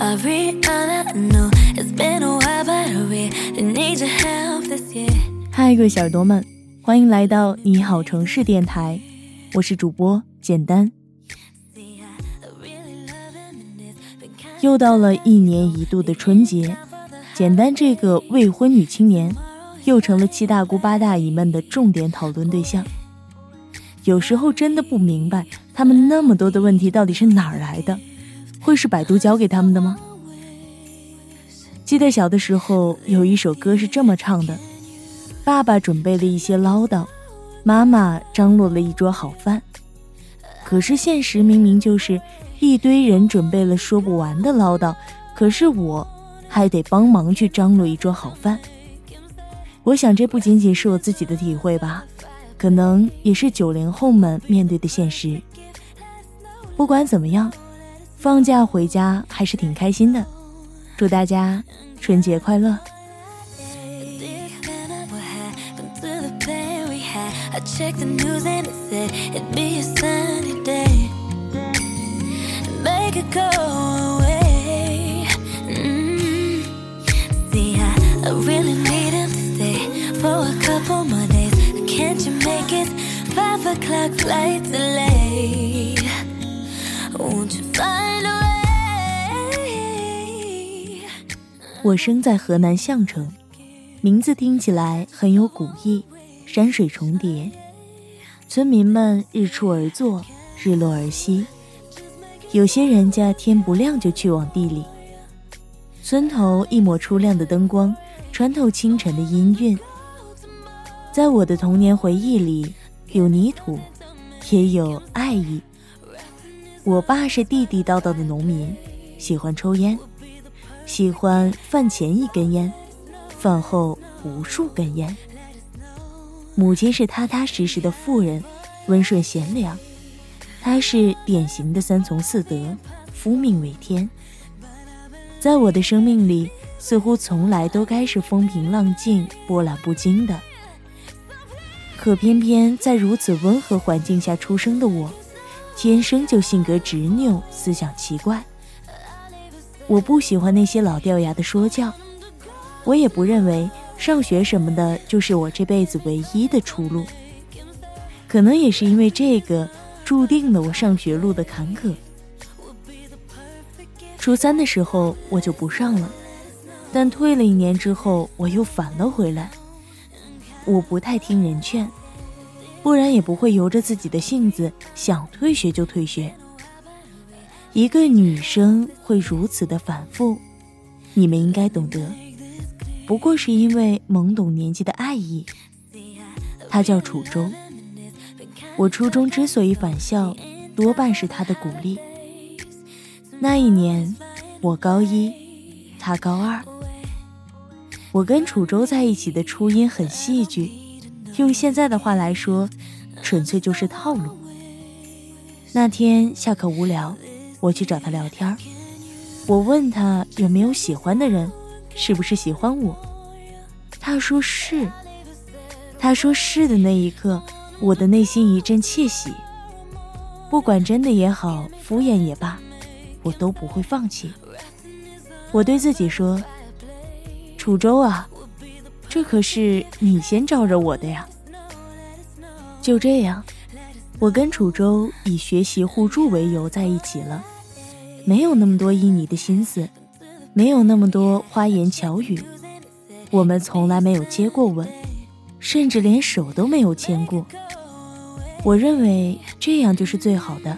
嗨 know it's been over here hi 各位小耳朵们，欢迎来到你好城市电台，我是主播简单。又到了一年一度的春节，简单这个未婚女青年又成了七大姑八大姨们的重点讨论对象。有时候真的不明白，他们那么多的问题到底是哪儿来的？会是百度教给他们的吗？记得小的时候有一首歌是这么唱的：爸爸准备了一些唠叨，妈妈张罗了一桌好饭。可是现实明明就是一堆人准备了说不完的唠叨，可是我还得帮忙去张罗一桌好饭。我想这不仅仅是我自己的体会吧，可能也是九零后们面对的现实。不管怎么样，放假回家还是挺开心的。祝大家春节快乐！This cannot what happened to the plan we had. I checked the news and it said it'd be a sunny day. Make it go away. mmm See, I, I really need him to stay for a couple more days. Can't you make it five o'clock flight delay. 我生在河南项城，名字听起来很有古意，山水重叠，村民们日出而作，日落而息。有些人家天不亮就去往地里，村头一抹初亮的灯光穿透清晨的阴韵。在我的童年回忆里，有泥土，也有爱意。我爸是地地道道的农民，喜欢抽烟。喜欢饭前一根烟，饭后无数根烟。母亲是踏踏实实的妇人，温顺贤良。她是典型的三从四德，夫命为天。在我的生命里，似乎从来都该是风平浪静、波澜不惊的。可偏偏在如此温和环境下出生的我，天生就性格执拗，思想奇怪。我不喜欢那些老掉牙的说教，我也不认为上学什么的就是我这辈子唯一的出路。可能也是因为这个，注定了我上学路的坎坷。初三的时候我就不上了，但退了一年之后我又返了回来。我不太听人劝，不然也不会由着自己的性子想退学就退学。一个女生会如此的反复，你们应该懂得。不过是因为懵懂年纪的爱意。她叫楚州。我初中之所以返校，多半是她的鼓励。那一年，我高一，她高二。我跟楚州在一起的初音很戏剧，用现在的话来说，纯粹就是套路。那天下课无聊。我去找他聊天我问他有没有喜欢的人，是不是喜欢我？他说是。他说是的那一刻，我的内心一阵窃喜。不管真的也好，敷衍也罢，我都不会放弃。我对自己说：“楚州啊，这可是你先招惹我的呀。”就这样。我跟楚州以学习互助为由在一起了，没有那么多旖旎的心思，没有那么多花言巧语，我们从来没有接过吻，甚至连手都没有牵过。我认为这样就是最好的，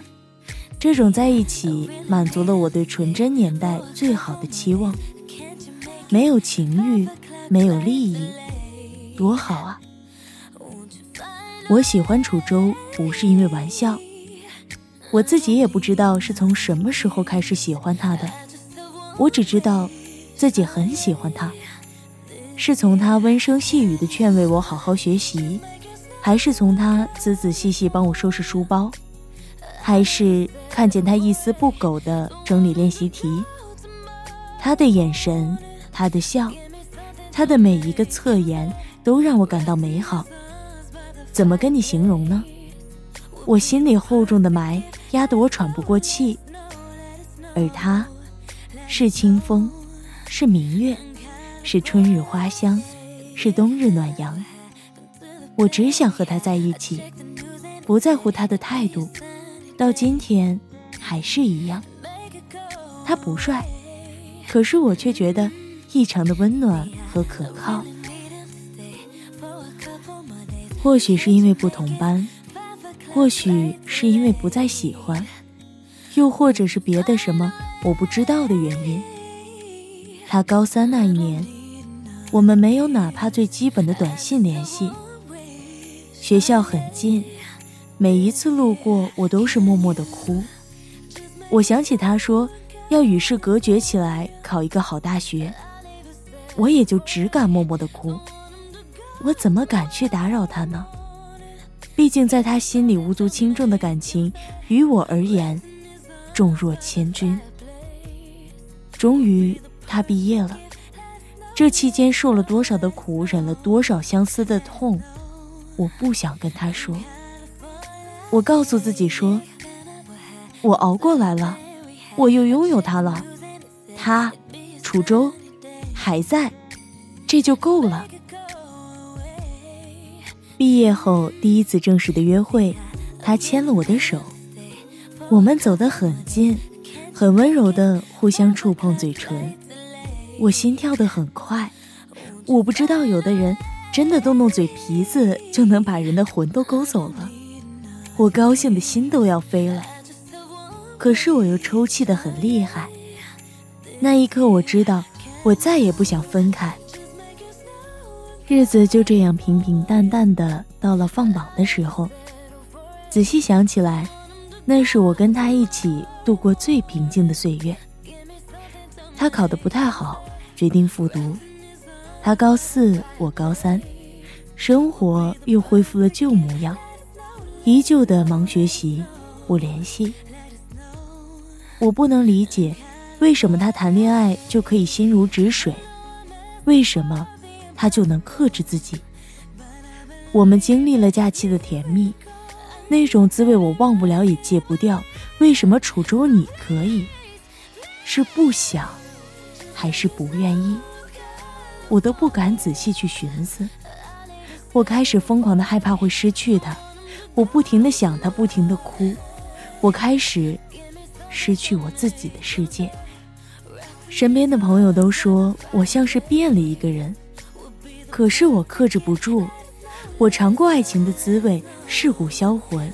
这种在一起满足了我对纯真年代最好的期望。没有情欲，没有利益，多好啊！我喜欢楚州不是因为玩笑，我自己也不知道是从什么时候开始喜欢他的，我只知道自己很喜欢他。是从他温声细语的劝慰我好好学习，还是从他仔仔细细帮我收拾书包，还是看见他一丝不苟的整理练习题？他的眼神，他的笑，他的每一个侧颜，都让我感到美好。怎么跟你形容呢？我心里厚重的霾压得我喘不过气，而他，是清风，是明月。是春日花香，是冬日暖阳。我只想和他在一起，不在乎他的态度。到今天还是一样。他不帅，可是我却觉得异常的温暖和可靠。或许是因为不同班，或许是因为不再喜欢，又或者是别的什么我不知道的原因。他高三那一年，我们没有哪怕最基本的短信联系。学校很近，每一次路过，我都是默默的哭。我想起他说要与世隔绝起来，考一个好大学，我也就只敢默默的哭。我怎么敢去打扰他呢？毕竟在他心里无足轻重的感情，于我而言，重若千钧。终于。他毕业了，这期间受了多少的苦，忍了多少相思的痛，我不想跟他说。我告诉自己说，我熬过来了，我又拥有他了，他，楚州，还在，这就够了。毕业后第一次正式的约会，他牵了我的手，我们走得很近，很温柔的互相触碰嘴唇。我心跳得很快，我不知道有的人真的动动嘴皮子就能把人的魂都勾走了，我高兴的心都要飞了。可是我又抽泣的很厉害。那一刻，我知道我再也不想分开。日子就这样平平淡淡的到了放榜的时候，仔细想起来，那是我跟他一起度过最平静的岁月。他考得不太好。决定复读，他高四，我高三，生活又恢复了旧模样，依旧的忙学习，不联系。我不能理解，为什么他谈恋爱就可以心如止水，为什么他就能克制自己？我们经历了假期的甜蜜，那种滋味我忘不了也戒不掉。为什么楚州你可以？是不想。还是不愿意，我都不敢仔细去寻思。我开始疯狂的害怕会失去他，我不停的想他，不停的哭。我开始失去我自己的世界。身边的朋友都说我像是变了一个人，可是我克制不住。我尝过爱情的滋味，蚀骨销魂。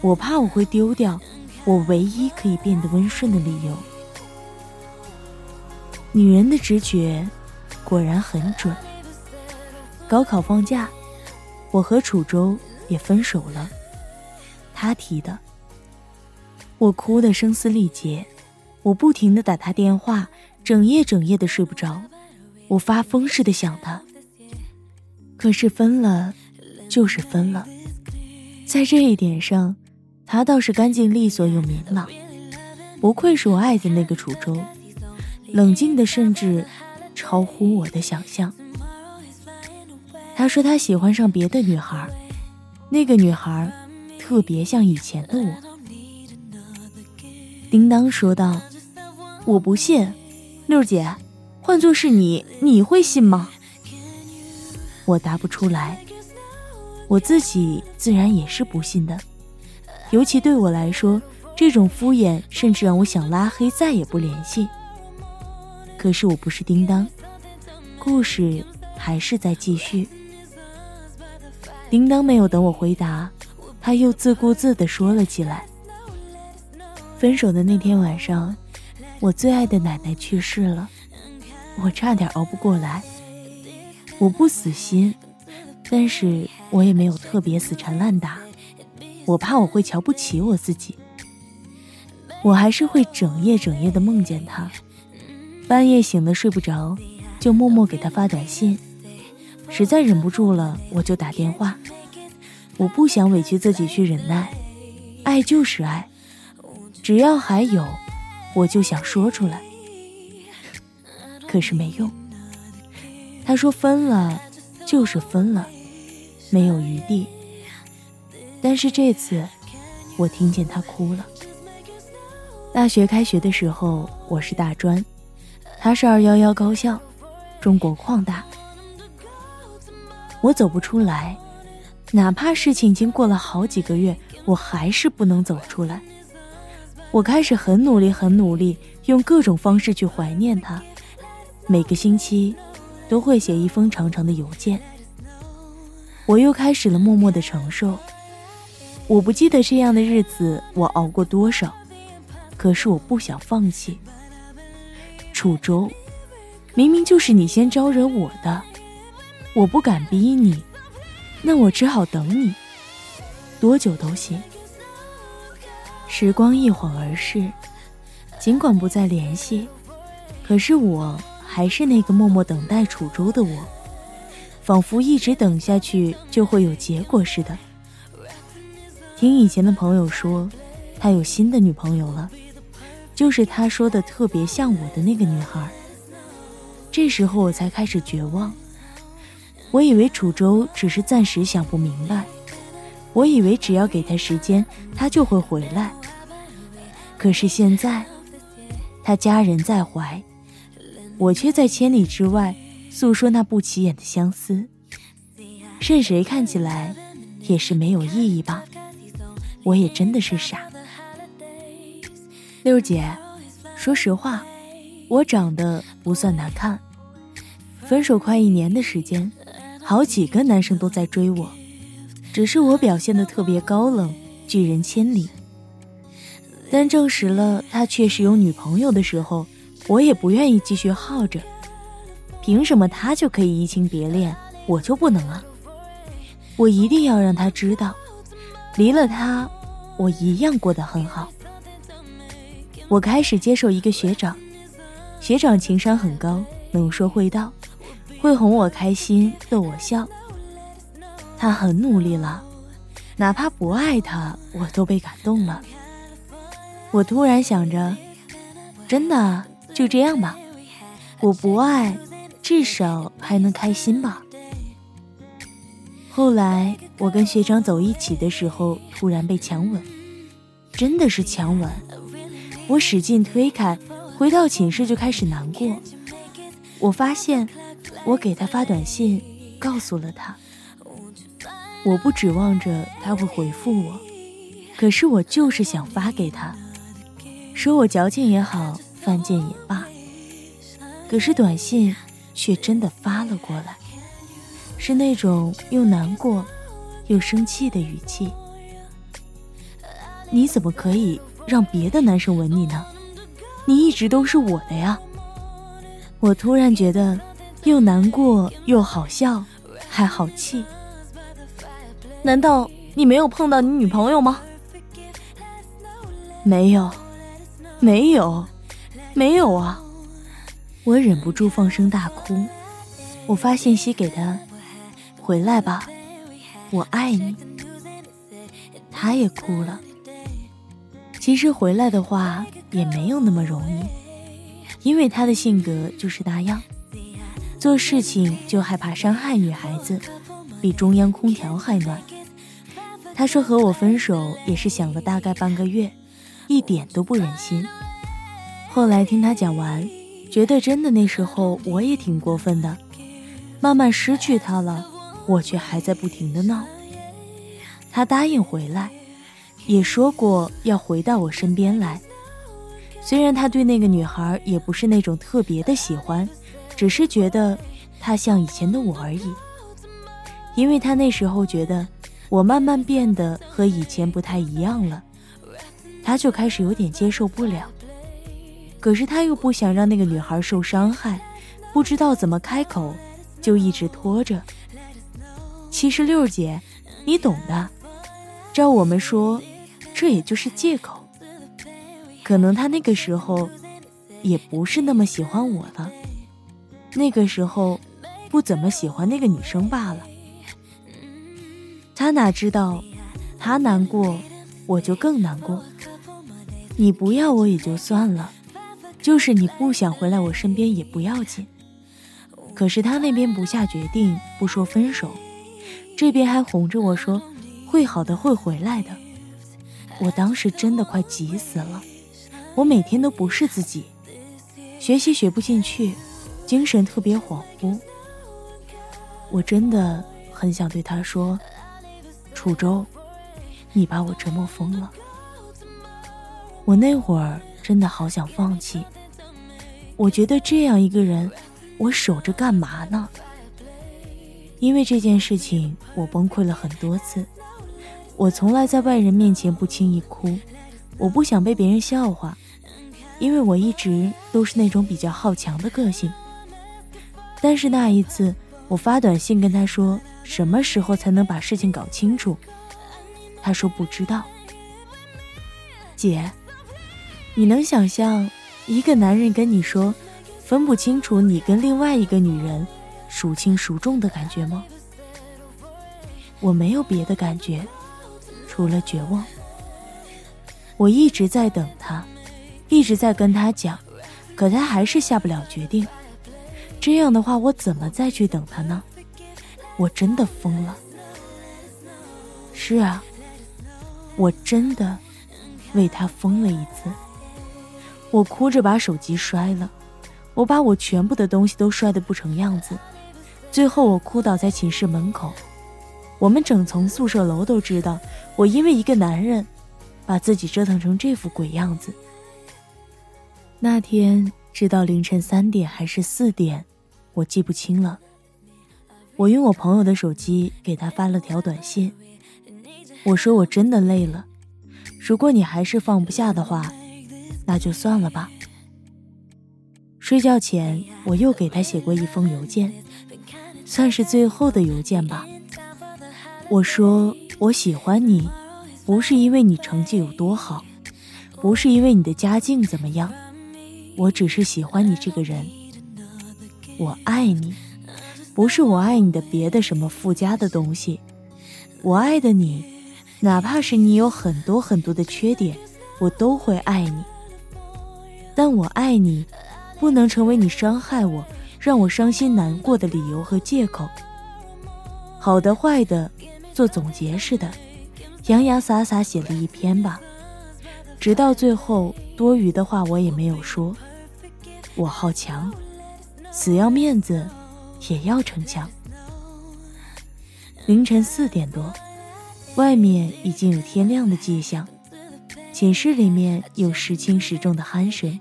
我怕我会丢掉我唯一可以变得温顺的理由。女人的直觉果然很准。高考放假，我和楚州也分手了。他提的，我哭得声嘶力竭，我不停的打他电话，整夜整夜的睡不着，我发疯似的想他。可是分了，就是分了，在这一点上，他倒是干净利索又明朗，不愧是我爱的那个楚州。冷静的，甚至超乎我的想象。他说他喜欢上别的女孩，那个女孩特别像以前的我。叮当说道：“我不信，六姐，换做是你，你会信吗？”我答不出来，我自己自然也是不信的。尤其对我来说，这种敷衍甚至让我想拉黑，再也不联系。可是我不是叮当，故事还是在继续。叮当没有等我回答，他又自顾自地说了起来。分手的那天晚上，我最爱的奶奶去世了，我差点熬不过来。我不死心，但是我也没有特别死缠烂打，我怕我会瞧不起我自己。我还是会整夜整夜的梦见她，半夜醒的睡不着，就默默给她发短信。实在忍不住了，我就打电话。我不想委屈自己去忍耐，爱就是爱，只要还有，我就想说出来。可是没用。他说分了，就是分了，没有余地。但是这次，我听见他哭了。大学开学的时候，我是大专，他是二幺幺高校，中国矿大。我走不出来，哪怕事情已经过了好几个月，我还是不能走出来。我开始很努力，很努力，用各种方式去怀念他。每个星期，都会写一封长长的邮件。我又开始了默默的承受。我不记得这样的日子我熬过多少，可是我不想放弃。楚州，明明就是你先招惹我的。我不敢逼你，那我只好等你，多久都行。时光一晃而逝，尽管不再联系，可是我还是那个默默等待楚州的我，仿佛一直等下去就会有结果似的。听以前的朋友说，他有新的女朋友了，就是他说的特别像我的那个女孩。这时候我才开始绝望。我以为楚州只是暂时想不明白，我以为只要给他时间，他就会回来。可是现在，他家人在怀，我却在千里之外诉说那不起眼的相思，任谁看起来也是没有意义吧？我也真的是傻。六姐，说实话，我长得不算难看，分手快一年的时间。好几个男生都在追我，只是我表现的特别高冷，拒人千里。但证实了他确实有女朋友的时候，我也不愿意继续耗着。凭什么他就可以移情别恋，我就不能啊？我一定要让他知道，离了他，我一样过得很好。我开始接受一个学长，学长情商很高，能说会道。会哄我开心，逗我笑。他很努力了，哪怕不爱他，我都被感动了。我突然想着，真的就这样吧。我不爱，至少还能开心吧。后来我跟学长走一起的时候，突然被强吻，真的是强吻。我使劲推开，回到寝室就开始难过。我发现。我给他发短信，告诉了他。我不指望着他会回复我，可是我就是想发给他，说我矫情也好，犯贱也罢。可是短信却真的发了过来，是那种又难过又生气的语气。你怎么可以让别的男生吻你呢？你一直都是我的呀！我突然觉得。又难过又好笑，还好气。难道你没有碰到你女朋友吗？没有，没有，没有啊！我忍不住放声大哭。我发信息给他，回来吧，我爱你。他也哭了。其实回来的话也没有那么容易，因为他的性格就是那样。做事情就害怕伤害女孩子，比中央空调还暖。他说和我分手也是想了大概半个月，一点都不忍心。后来听他讲完，觉得真的那时候我也挺过分的。慢慢失去他了，我却还在不停的闹。他答应回来，也说过要回到我身边来。虽然他对那个女孩也不是那种特别的喜欢。只是觉得他像以前的我而已。因为他那时候觉得我慢慢变得和以前不太一样了，他就开始有点接受不了。可是他又不想让那个女孩受伤害，不知道怎么开口，就一直拖着。其实六姐，你懂的。照我们说，这也就是借口。可能他那个时候也不是那么喜欢我了，那个时候不怎么喜欢那个女生罢了。他哪知道，他难过，我就更难过。你不要我也就算了，就是你不想回来我身边也不要紧。可是他那边不下决定，不说分手。这边还哄着我说，会好的，会回来的。我当时真的快急死了，我每天都不是自己，学习学不进去，精神特别恍惚。我真的很想对他说：“楚州，你把我折磨疯了。”我那会儿真的好想放弃，我觉得这样一个人，我守着干嘛呢？因为这件事情，我崩溃了很多次。我从来在外人面前不轻易哭，我不想被别人笑话，因为我一直都是那种比较好强的个性。但是那一次，我发短信跟他说什么时候才能把事情搞清楚，他说不知道。姐，你能想象一个男人跟你说分不清楚你跟另外一个女人？孰轻孰重的感觉吗？我没有别的感觉，除了绝望。我一直在等他，一直在跟他讲，可他还是下不了决定。这样的话，我怎么再去等他呢？我真的疯了。是啊，我真的为他疯了一次。我哭着把手机摔了，我把我全部的东西都摔得不成样子。最后，我哭倒在寝室门口，我们整层宿舍楼都知道，我因为一个男人，把自己折腾成这副鬼样子。那天直到凌晨三点还是四点，我记不清了。我用我朋友的手机给他发了条短信，我说我真的累了，如果你还是放不下的话，那就算了吧。睡觉前，我又给他写过一封邮件。算是最后的邮件吧。我说我喜欢你，不是因为你成绩有多好，不是因为你的家境怎么样，我只是喜欢你这个人。我爱你，不是我爱你的别的什么附加的东西，我爱的你，哪怕是你有很多很多的缺点，我都会爱你。但我爱你，不能成为你伤害我。让我伤心难过的理由和借口，好的坏的，做总结似的，洋洋洒洒写了一篇吧。直到最后，多余的话我也没有说。我好强，死要面子，也要逞强。凌晨四点多，外面已经有天亮的迹象，寝室里面有时轻时重的鼾声。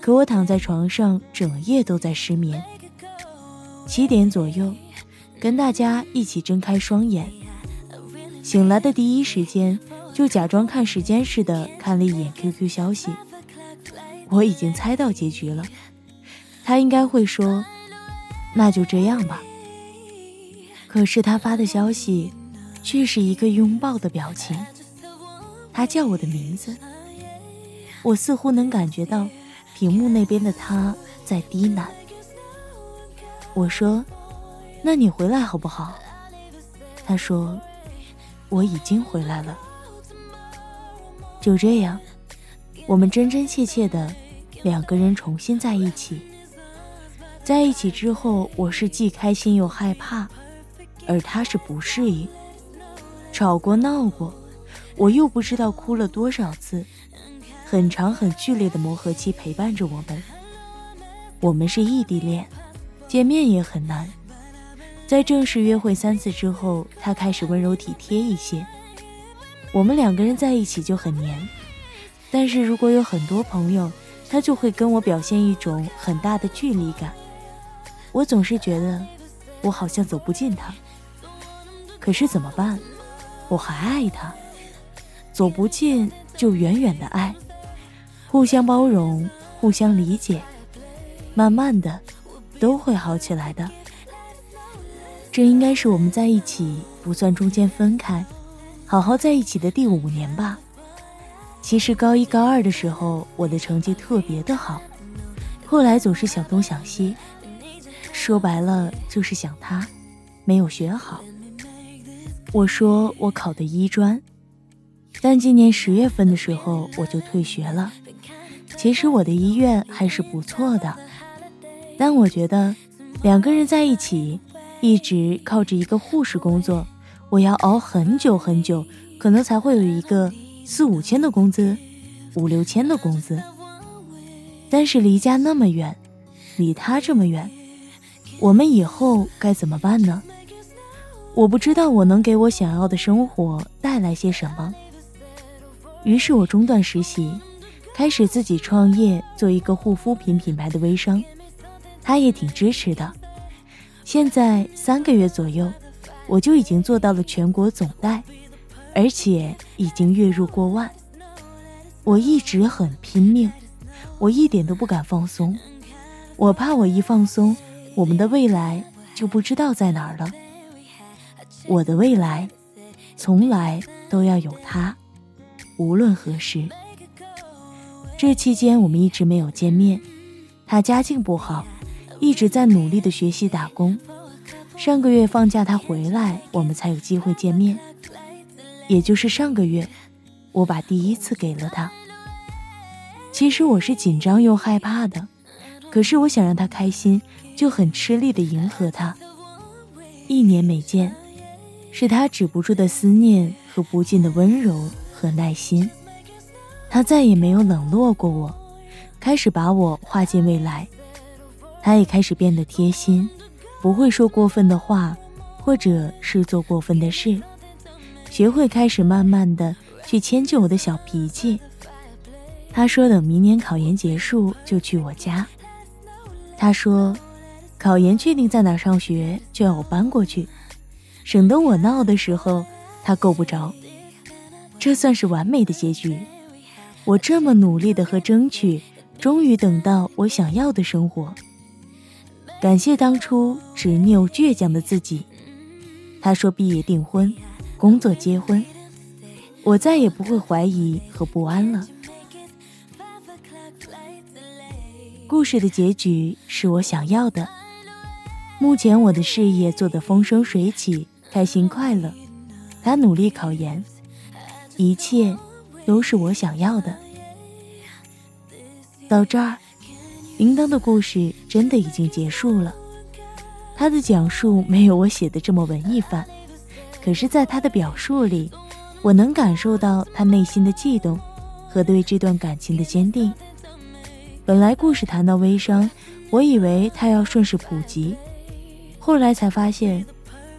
可我躺在床上，整夜都在失眠。七点左右，跟大家一起睁开双眼，醒来的第一时间就假装看时间似的看了一眼 QQ 消息。我已经猜到结局了，他应该会说：“那就这样吧。”可是他发的消息却是一个拥抱的表情。他叫我的名字，我似乎能感觉到。屏幕那边的他在低喃。我说：“那你回来好不好？”他说：“我已经回来了。”就这样，我们真真切切的两个人重新在一起。在一起之后，我是既开心又害怕，而他是不适应。吵过闹过，我又不知道哭了多少次。很长很剧烈的磨合期陪伴着我们。我们是异地恋，见面也很难。在正式约会三次之后，他开始温柔体贴一些。我们两个人在一起就很黏，但是如果有很多朋友，他就会跟我表现一种很大的距离感。我总是觉得我好像走不进他。可是怎么办？我还爱他，走不近就远远的爱，互相包容，互相理解，慢慢的都会好起来的。这应该是我们在一起不算中间分开，好好在一起的第五年吧。其实高一高二的时候，我的成绩特别的好，后来总是想东想西，说白了就是想他，没有学好。我说我考的医专，但今年十月份的时候我就退学了。其实我的医院还是不错的，但我觉得两个人在一起，一直靠着一个护士工作，我要熬很久很久，可能才会有一个四五千的工资，五六千的工资。但是离家那么远，离他这么远，我们以后该怎么办呢？我不知道我能给我想要的生活带来些什么，于是我中断实习，开始自己创业，做一个护肤品品牌的微商。他也挺支持的。现在三个月左右，我就已经做到了全国总代，而且已经月入过万。我一直很拼命，我一点都不敢放松，我怕我一放松，我们的未来就不知道在哪儿了。我的未来，从来都要有他，无论何时。这期间我们一直没有见面，他家境不好，一直在努力的学习打工。上个月放假他回来，我们才有机会见面。也就是上个月，我把第一次给了他。其实我是紧张又害怕的，可是我想让他开心，就很吃力的迎合他。一年没见。是他止不住的思念和不尽的温柔和耐心，他再也没有冷落过我，开始把我画进未来。他也开始变得贴心，不会说过分的话，或者是做过分的事，学会开始慢慢的去迁就我的小脾气。他说等明年考研结束就去我家。他说，考研确定在哪上学就要我搬过去。省得我闹的时候，他够不着。这算是完美的结局。我这么努力的和争取，终于等到我想要的生活。感谢当初执拗倔强的自己。他说毕业订婚，工作结婚，我再也不会怀疑和不安了。故事的结局是我想要的。目前我的事业做得风生水起。开心快乐，他努力考研，一切都是我想要的。到这儿，铃铛的故事真的已经结束了。他的讲述没有我写的这么文艺范，可是，在他的表述里，我能感受到他内心的悸动和对这段感情的坚定。本来故事谈到微商，我以为他要顺势普及，后来才发现。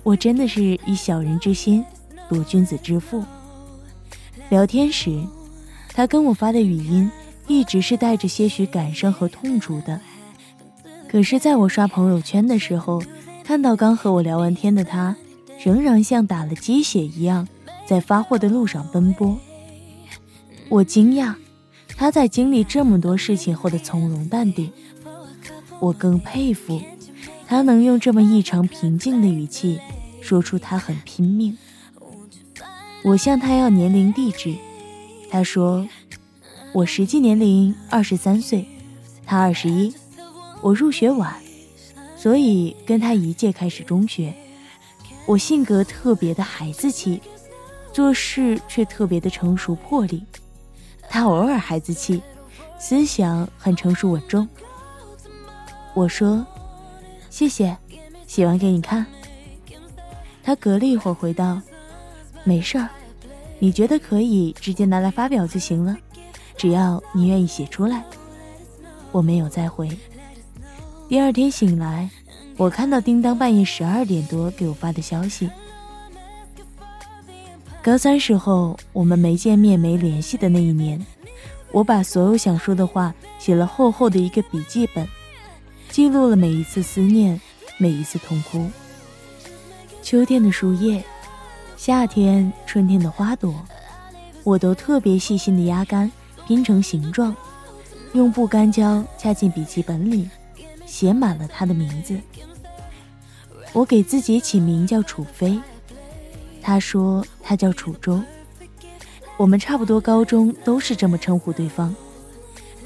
我真的是以小人之心度君子之腹。聊天时，他跟我发的语音一直是带着些许感伤和痛楚的。可是，在我刷朋友圈的时候，看到刚和我聊完天的他，仍然像打了鸡血一样，在发货的路上奔波。我惊讶他在经历这么多事情后的从容淡定，我更佩服。他能用这么异常平静的语气说出他很拼命。我向他要年龄地址，他说我实际年龄二十三岁，他二十一，我入学晚，所以跟他一届开始中学。我性格特别的孩子气，做事却特别的成熟魄力。他偶尔孩子气，思想很成熟稳重。我说。谢谢，写完给你看。他隔了一会儿回道：“没事儿，你觉得可以直接拿来发表就行了，只要你愿意写出来。”我没有再回。第二天醒来，我看到叮当半夜十二点多给我发的消息。高三时候我们没见面、没联系的那一年，我把所有想说的话写了厚厚的一个笔记本。记录了每一次思念，每一次痛哭。秋天的树叶，夏天、春天的花朵，我都特别细心的压干，拼成形状，用不干胶夹进笔记本里，写满了他的名字。我给自己起名叫楚飞，他说他叫楚州。我们差不多高中都是这么称呼对方。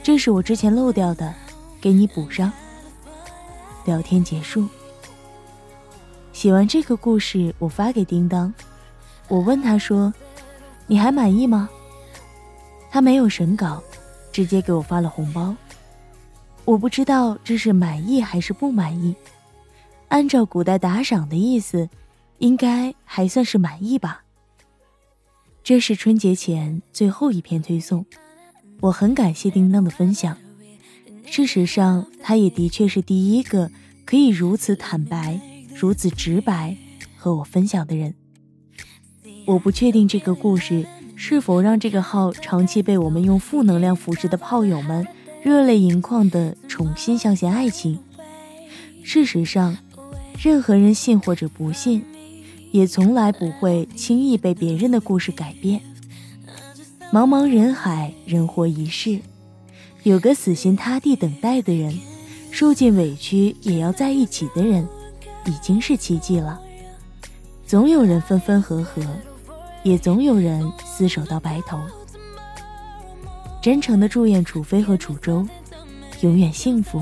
这是我之前漏掉的，给你补上。聊天结束。写完这个故事，我发给叮当，我问他说：“你还满意吗？”他没有审稿，直接给我发了红包。我不知道这是满意还是不满意。按照古代打赏的意思，应该还算是满意吧。这是春节前最后一篇推送，我很感谢叮当的分享。事实上，他也的确是第一个可以如此坦白、如此直白和我分享的人。我不确定这个故事是否让这个号长期被我们用负能量腐蚀的炮友们热泪盈眶的重新相信爱情。事实上，任何人信或者不信。也从来不会轻易被别人的故事改变。茫茫人海，人活一世，有个死心塌地等待的人，受尽委屈也要在一起的人，已经是奇迹了。总有人分分合合，也总有人厮守到白头。真诚的祝愿楚飞和楚州永远幸福。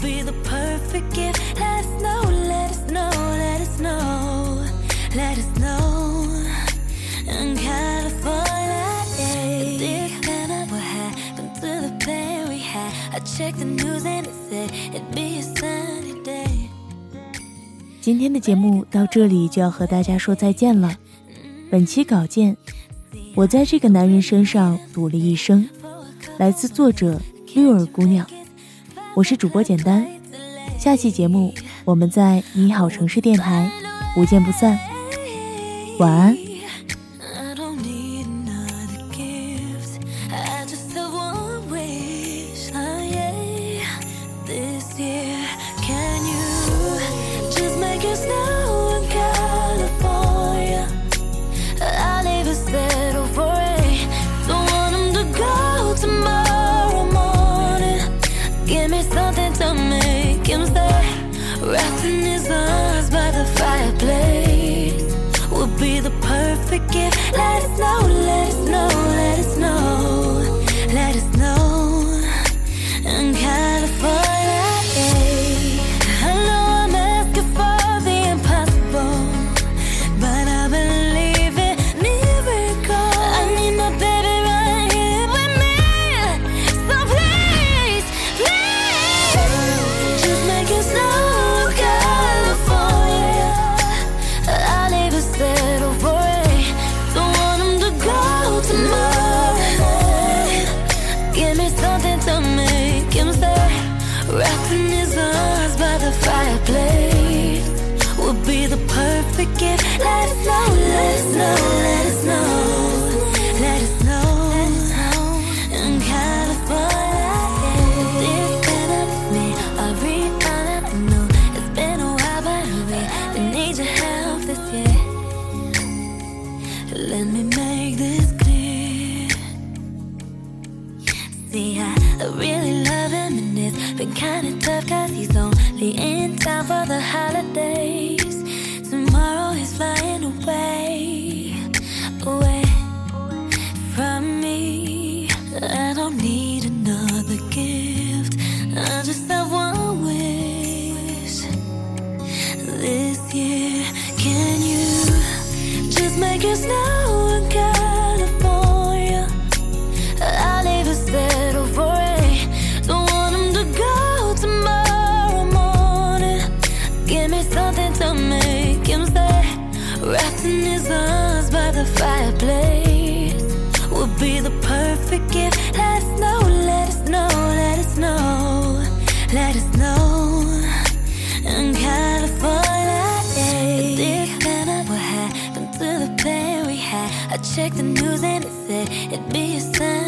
be the perfect gift. Let us know, let us know, let us know, let us know. In California, yeah. what happened to the plan we had? I checked the news and it said it'd be a sunny day. 今天的节目到这里就要和大家说再见了。本期稿件，我在这个男人身上赌了一生，来自作者六儿姑娘。我是主播简单，下期节目我们在你好城市电台不见不散，晚安。forgive. Let us know, let us know. See, I, really love him, and it's been kinda tough, cause he's only in town for the holidays. Tomorrow he's flying away. News and it said it'd be a day.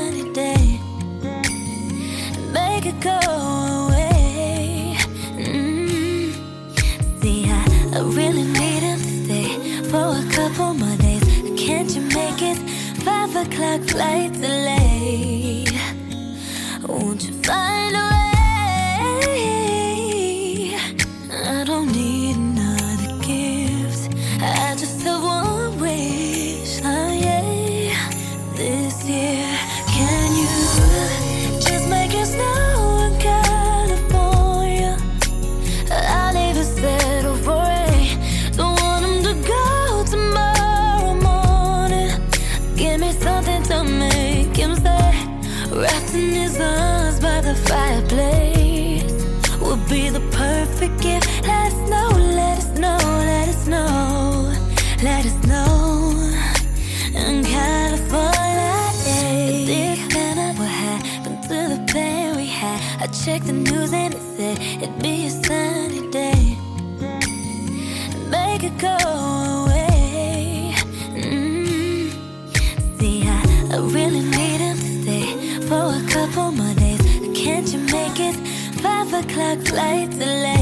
like the lamp.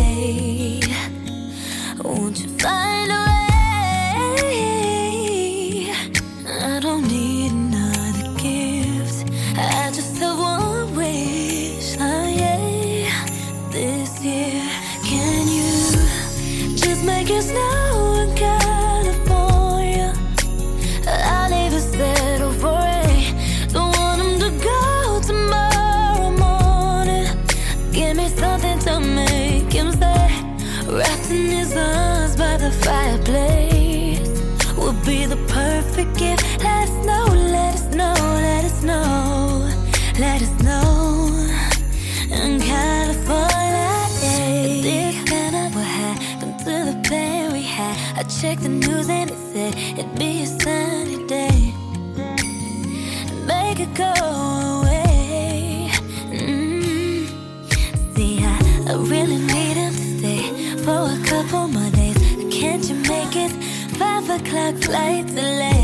Check the news and it said it'd be a sunny day. Make it go away. Mm. See, I, I really need him to stay for a couple more days. Can't you make it? Five o'clock flight delay.